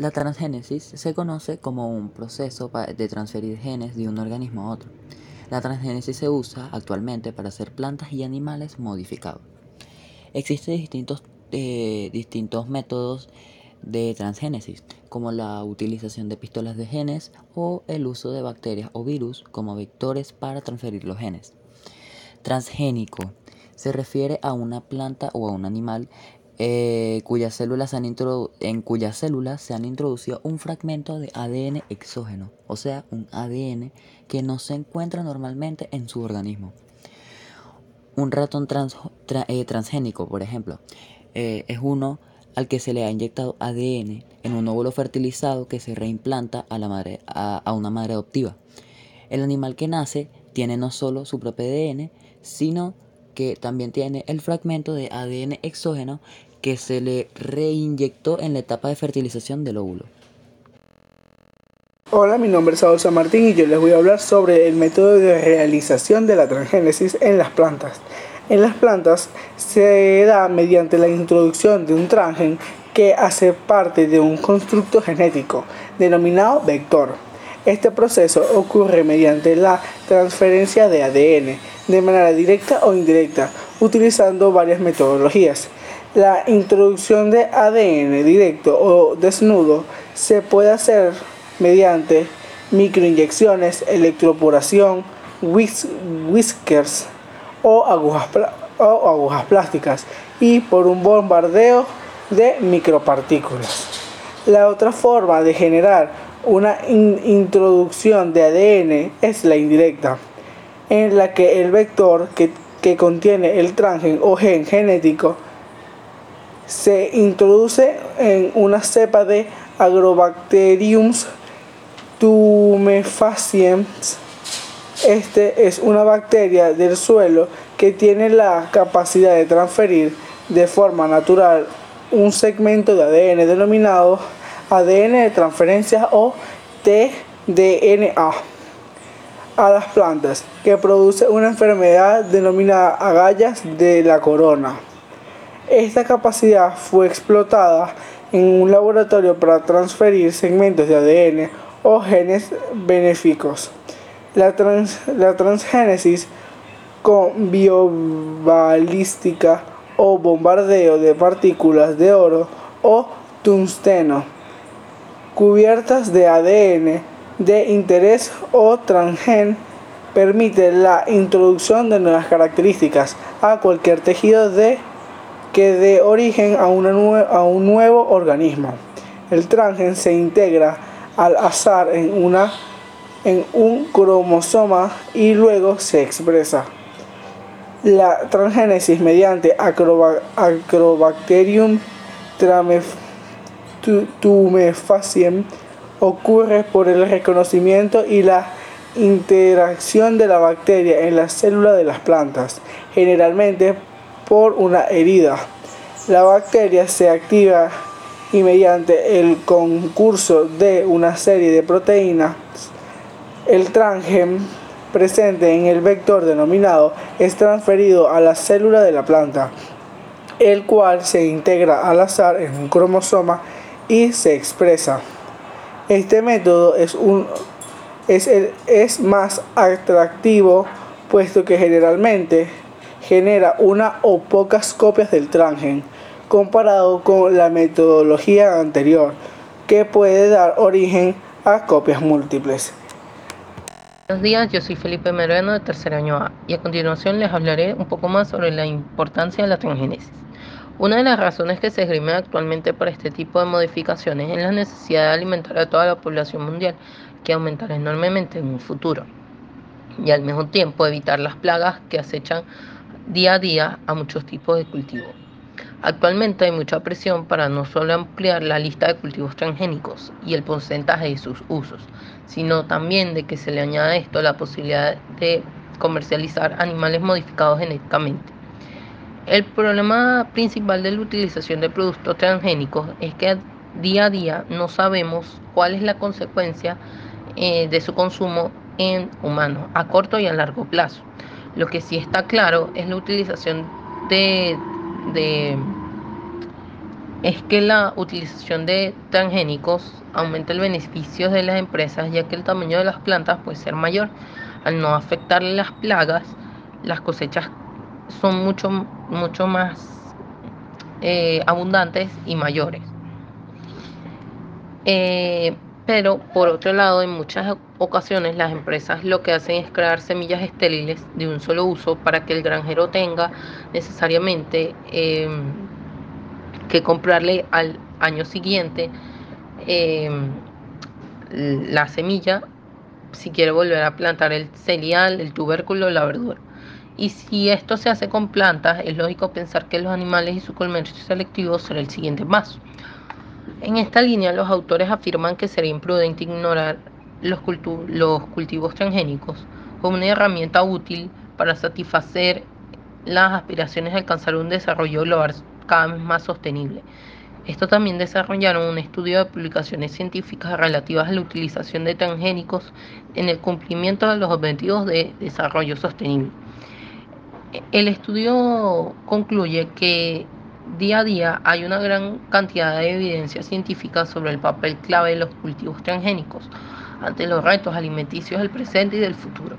La transgénesis se conoce como un proceso de transferir genes de un organismo a otro. La transgénesis se usa actualmente para hacer plantas y animales modificados. Existen distintos, eh, distintos métodos de transgénesis, como la utilización de pistolas de genes o el uso de bacterias o virus como vectores para transferir los genes. Transgénico se refiere a una planta o a un animal eh, cuyas células han en cuyas células se han introducido un fragmento de ADN exógeno, o sea, un ADN que no se encuentra normalmente en su organismo. Un ratón eh, transgénico, por ejemplo, eh, es uno al que se le ha inyectado ADN en un óvulo fertilizado que se reimplanta a, la madre, a, una madre adoptiva. El animal que nace tiene no solo su propio ADN, sino que también tiene el fragmento de ADN exógeno que se le reinyectó en la etapa de fertilización del óvulo. Hola, mi nombre es Saúl San Martín y yo les voy a hablar sobre el método de realización de la transgénesis en las plantas. En las plantas se da mediante la introducción de un transgen que hace parte de un constructo genético denominado vector. Este proceso ocurre mediante la transferencia de ADN de manera directa o indirecta, utilizando varias metodologías. La introducción de ADN directo o desnudo se puede hacer mediante microinyecciones, electroporación, whiskers, o agujas, o agujas plásticas y por un bombardeo de micropartículas. La otra forma de generar una introducción de ADN es la indirecta, en la que el vector que, que contiene el transgen o gen genético se introduce en una cepa de Agrobacterium tumefaciens este es una bacteria del suelo que tiene la capacidad de transferir de forma natural un segmento de ADN denominado ADN de transferencia o tDNA a las plantas, que produce una enfermedad denominada agallas de la corona. Esta capacidad fue explotada en un laboratorio para transferir segmentos de ADN o genes benéficos. La, transgénesis con biobalística o bombardeo de partículas de oro o tungsteno cubiertas de ADN de interés o transgen permite la introducción de nuevas características a cualquier tejido de, que dé origen a, una a un nuevo organismo. El transgen se integra al azar en una en un cromosoma y luego se expresa. La transgénesis mediante Acrobacterium tumefaciens ocurre por el reconocimiento y la interacción de la bacteria en la célula de las plantas, generalmente por una herida. La bacteria se activa y mediante el concurso de una serie de proteínas el transgen presente en el vector denominado es transferido a la célula de la planta, el cual se integra al azar en un cromosoma y se expresa. Este método es, un, es, es más atractivo puesto que generalmente genera una o pocas copias del transgen comparado con la metodología anterior que puede dar origen a copias múltiples. Buenos días, yo soy Felipe Mereno de tercer año A y a continuación les hablaré un poco más sobre la importancia de la transgénesis. Una de las razones que se esgrime actualmente para este tipo de modificaciones es la necesidad de alimentar a toda la población mundial, que aumentará enormemente en un futuro, y al mismo tiempo evitar las plagas que acechan día a día a muchos tipos de cultivos. Actualmente hay mucha presión para no solo ampliar la lista de cultivos transgénicos y el porcentaje de sus usos, sino también de que se le añada a esto la posibilidad de comercializar animales modificados genéticamente. El problema principal de la utilización de productos transgénicos es que día a día no sabemos cuál es la consecuencia eh, de su consumo en humanos a corto y a largo plazo. Lo que sí está claro es la utilización de es que la utilización de transgénicos aumenta el beneficio de las empresas ya que el tamaño de las plantas puede ser mayor. Al no afectar las plagas, las cosechas son mucho, mucho más eh, abundantes y mayores. Eh, pero por otro lado, en muchas ocasiones las empresas lo que hacen es crear semillas estériles de un solo uso para que el granjero tenga necesariamente em, que comprarle al año siguiente em, la semilla si quiere volver a plantar el cereal, el tubérculo, la verdura. Y si esto se hace con plantas, es lógico pensar que los animales y su comercio selectivo será el siguiente paso. En esta línea, los autores afirman que sería imprudente ignorar los, los cultivos transgénicos como una herramienta útil para satisfacer las aspiraciones de alcanzar un desarrollo global cada vez más sostenible. Esto también desarrollaron un estudio de publicaciones científicas relativas a la utilización de transgénicos en el cumplimiento de los objetivos de desarrollo sostenible. El estudio concluye que día a día hay una gran cantidad de evidencia científica sobre el papel clave de los cultivos transgénicos ante los retos alimenticios del presente y del futuro.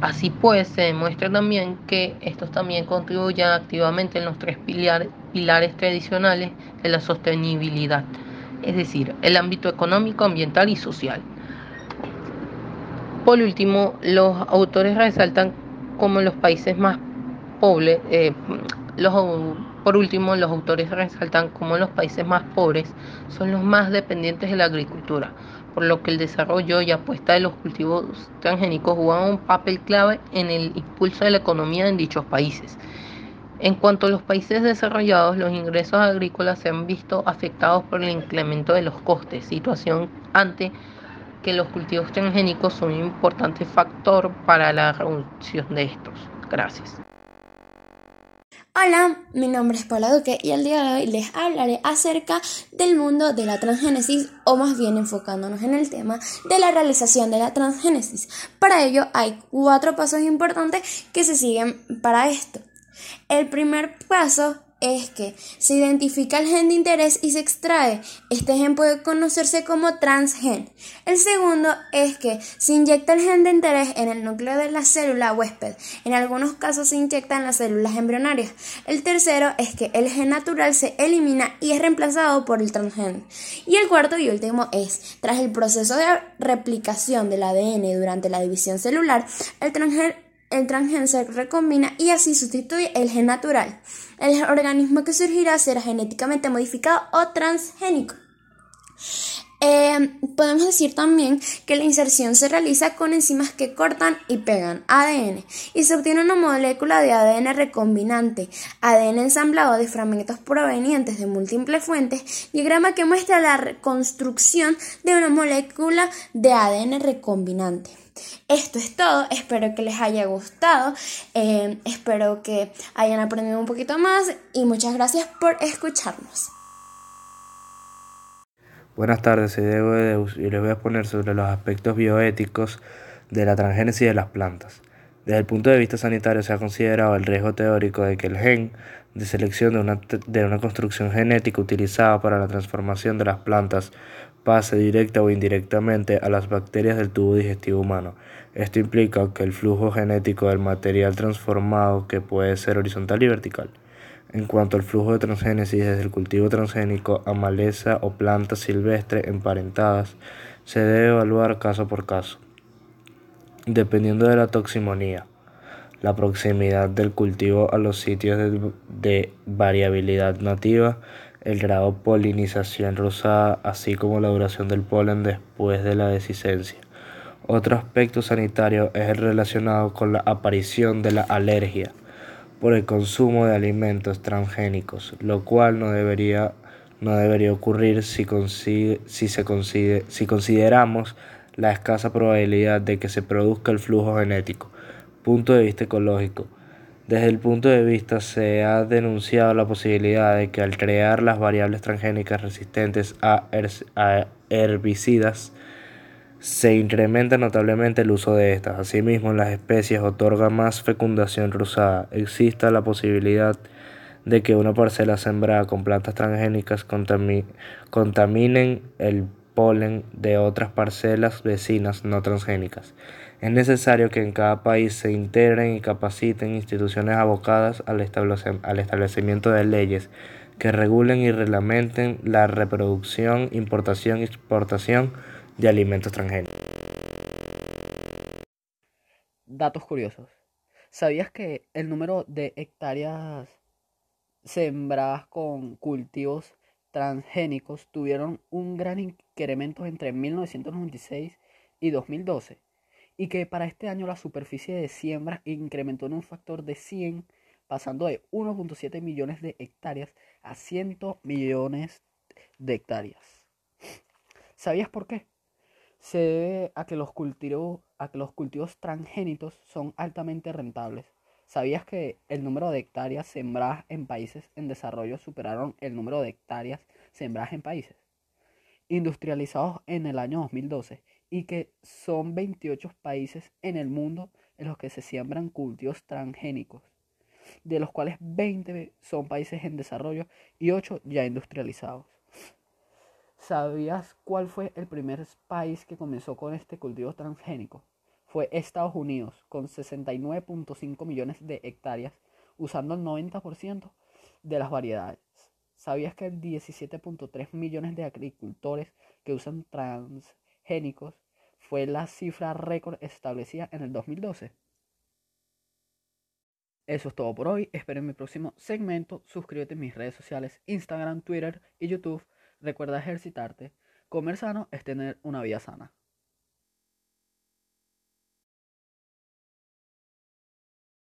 Así pues, se demuestra también que estos también contribuyen activamente en los tres pilares tradicionales de la sostenibilidad, es decir, el ámbito económico, ambiental y social. Por último, los autores resaltan como los países más pobres, eh, por último, los autores resaltan cómo los países más pobres son los más dependientes de la agricultura, por lo que el desarrollo y apuesta de los cultivos transgénicos juegan un papel clave en el impulso de la economía en dichos países. En cuanto a los países desarrollados, los ingresos agrícolas se han visto afectados por el incremento de los costes, situación ante que los cultivos transgénicos son un importante factor para la reducción de estos. Gracias. Hola, mi nombre es Paula Duque y el día de hoy les hablaré acerca del mundo de la transgénesis o más bien enfocándonos en el tema de la realización de la transgénesis. Para ello hay cuatro pasos importantes que se siguen para esto. El primer paso es que se identifica el gen de interés y se extrae. Este gen puede conocerse como transgen. El segundo es que se inyecta el gen de interés en el núcleo de la célula huésped. En algunos casos se inyecta en las células embrionarias. El tercero es que el gen natural se elimina y es reemplazado por el transgen. Y el cuarto y último es, tras el proceso de replicación del ADN durante la división celular, el transgen el transgen se recombina y así sustituye el gen natural. El organismo que surgirá será genéticamente modificado o transgénico. Eh, podemos decir también que la inserción se realiza con enzimas que cortan y pegan ADN y se obtiene una molécula de ADN recombinante, ADN ensamblado de fragmentos provenientes de múltiples fuentes, diagrama que muestra la reconstrucción de una molécula de ADN recombinante. Esto es todo, espero que les haya gustado, eh, espero que hayan aprendido un poquito más y muchas gracias por escucharnos. Buenas tardes, soy Diego de Deus y les voy a exponer sobre los aspectos bioéticos de la transgénesis de las plantas. Desde el punto de vista sanitario se ha considerado el riesgo teórico de que el gen de selección de una, de una construcción genética utilizada para la transformación de las plantas pase directa o indirectamente a las bacterias del tubo digestivo humano. Esto implica que el flujo genético del material transformado que puede ser horizontal y vertical. En cuanto al flujo de transgénesis desde el cultivo transgénico a maleza o planta silvestre emparentadas, se debe evaluar caso por caso, dependiendo de la toximonía, la proximidad del cultivo a los sitios de, variabilidad nativa, el grado de polinización rosada, así como la duración del polen después de la descendencia. Otro aspecto sanitario es el relacionado con la aparición de la alergia por el consumo de alimentos transgénicos, lo cual no debería, no debería ocurrir si, si, se si consideramos la escasa probabilidad de que se produzca el flujo genético. Punto de vista ecológico. Desde el punto de vista se ha denunciado la posibilidad de que al crear las variables transgénicas resistentes a herbicidas, se incrementa notablemente el uso de estas. Asimismo, las especies otorgan más fecundación cruzada. Existe la posibilidad de que una parcela sembrada con plantas transgénicas contaminen el polen de otras parcelas vecinas no transgénicas. Es necesario que en cada país se integren y capaciten instituciones abocadas al, establecimiento de leyes que regulen y reglamenten la reproducción, importación y exportación de alimentos transgénicos. Datos curiosos. ¿Sabías que el número de hectáreas sembradas con cultivos transgénicos tuvieron un gran incremento entre 1996 y 2012? Y que para este año la superficie de siembra incrementó en un factor de 100, pasando de 1.7 millones de hectáreas a 100 millones de hectáreas. ¿Sabías por qué? Se debe a que los cultivos, a que los cultivos transgénicos son altamente rentables. ¿Sabías que el número de hectáreas sembradas en países en desarrollo superaron el número de hectáreas sembradas en países industrializados en el año 2012 y que son 28 países en el mundo en los que se siembran cultivos transgénicos, de los cuales 20 son países en desarrollo y 8 ya industrializados? ¿Sabías cuál fue el primer país que comenzó con este cultivo transgénico? Fue Estados Unidos, con 69.5 millones de hectáreas, usando el 90% de las variedades. ¿Sabías que el 17.3 millones de agricultores que usan transgénicos fue la cifra récord establecida en el 2012? Eso es todo por hoy. Espero en mi próximo segmento. Suscríbete en mis redes sociales, Instagram, Twitter y YouTube Recuerda ejercitarte. Comer sano es tener una vida sana.